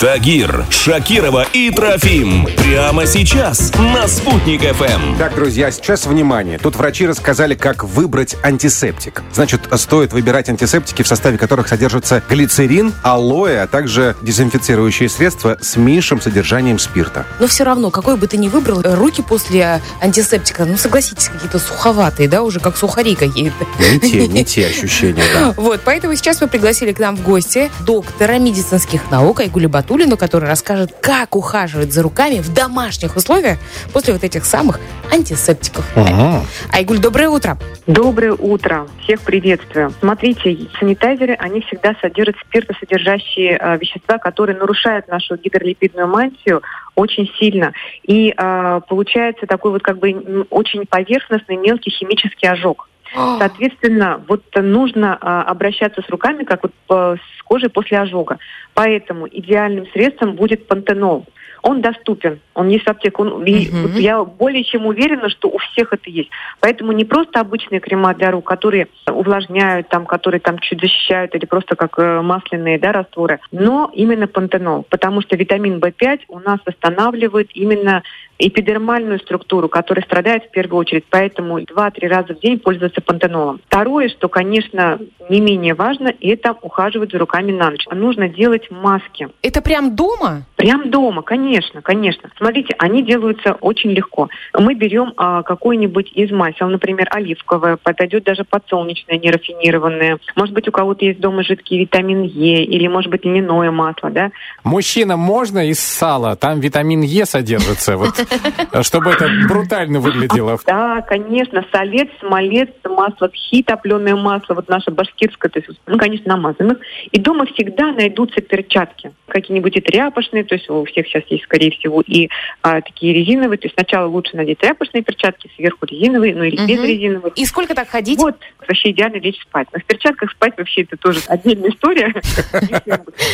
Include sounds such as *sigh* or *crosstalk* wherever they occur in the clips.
Тагир, Шакирова и Трофим. Прямо сейчас на «Спутник ФМ». Так, друзья, сейчас внимание. Тут врачи рассказали, как выбрать антисептик. Значит, стоит выбирать антисептики, в составе которых содержится глицерин, алоэ, а также дезинфицирующие средства с меньшим содержанием спирта. Но все равно, какой бы ты ни выбрал, э, руки после антисептика, ну, согласитесь, какие-то суховатые, да, уже как сухари какие-то. Не те, не те *laughs* ощущения, да. Вот, поэтому сейчас мы пригласили к нам в гости доктора медицинских наук Айгули Батулину, который расскажет, как ухаживать за руками в домашних условиях после вот этих самых антисептиков. Ага. Айгуль, доброе утро. Доброе утро. Всех приветствую. Смотрите, санитайзеры, они всегда содержат спиртосодержащие э, вещества, которые нарушают нашу гидролипидную мантию очень сильно. И э, получается такой вот как бы очень поверхностный мелкий химический ожог. Соответственно, вот нужно а, обращаться с руками, как вот по- с кожей после ожога. Поэтому идеальным средством будет пантенол. Он доступен, он есть в аптеке. Он- вот я более чем уверена, что у всех это есть. Поэтому не просто обычные крема для рук, которые увлажняют, там, которые там чуть защищают, или просто как э, масляные да, растворы, но именно пантенол. Потому что витамин В5 у нас восстанавливает именно эпидермальную структуру, которая страдает в первую очередь. Поэтому 2-3 раза в день пользоваться пантенолом. Второе, что, конечно, не менее важно, это ухаживать за руками на ночь. Нужно делать маски. Это прям дома? Прям дома, конечно, конечно. Смотрите, они делаются очень легко. Мы берем а, какой-нибудь из масел, например, оливковое, подойдет даже подсолнечное, нерафинированное. Может быть, у кого-то есть дома жидкий витамин Е, или, может быть, льняное масло, да? Мужчинам можно из сала? Там витамин Е содержится, вот, чтобы это брутально выглядело. Да, конечно, солец, смолец, масло тхи, топленое масло, вот наше башкирское, то есть, ну, конечно, намазанных. И дома всегда найдутся перчатки. Какие-нибудь и тряпочные, то есть у всех сейчас есть, скорее всего, и а, такие резиновые. То есть сначала лучше надеть тряпочные перчатки, сверху резиновые, ну или без Мгм. резиновых. И сколько так ходить? Вот, вообще идеально лечь спать. Но в перчатках спать вообще это тоже отдельная история.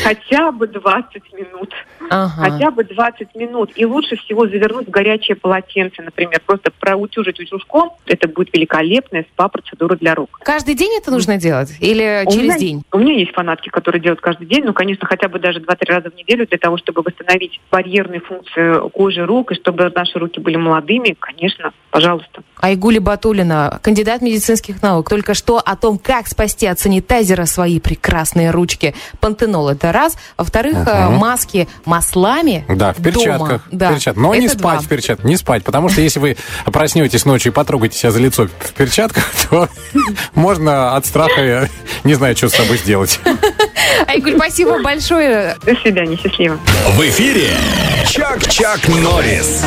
Хотя бы 20 минут. Хотя бы 20 минут. И лучше всего завернуть в горячее полотенце, например. Просто проутюжить утюжком. Это будет великолепная спа-процедура для рук. Каждый день это нужно делать? Или через день? У меня есть фанатки, которые делают каждый день, ну, конечно, хотя бы даже 2-3 раза в неделю для того, чтобы восстановить барьерные функции кожи рук, и чтобы наши руки были молодыми, конечно, пожалуйста. Айгули Батулина, кандидат медицинских наук, только что о том, как спасти от санитайзера свои прекрасные ручки. Пантенол это раз. Во-вторых, э, маски маслами Да, в дома. перчатках. Да, в перчатках. Но не это спать два. в перчатках. Не спать, потому что если вы проснетесь ночью и потрогаете себя за лицо в перчатках, *laughs* то можно от страха, не знаю, что с собой сделать. *laughs* Айгуль, спасибо большое. До свидания, счастливо. В эфире Чак-Чак Норрис.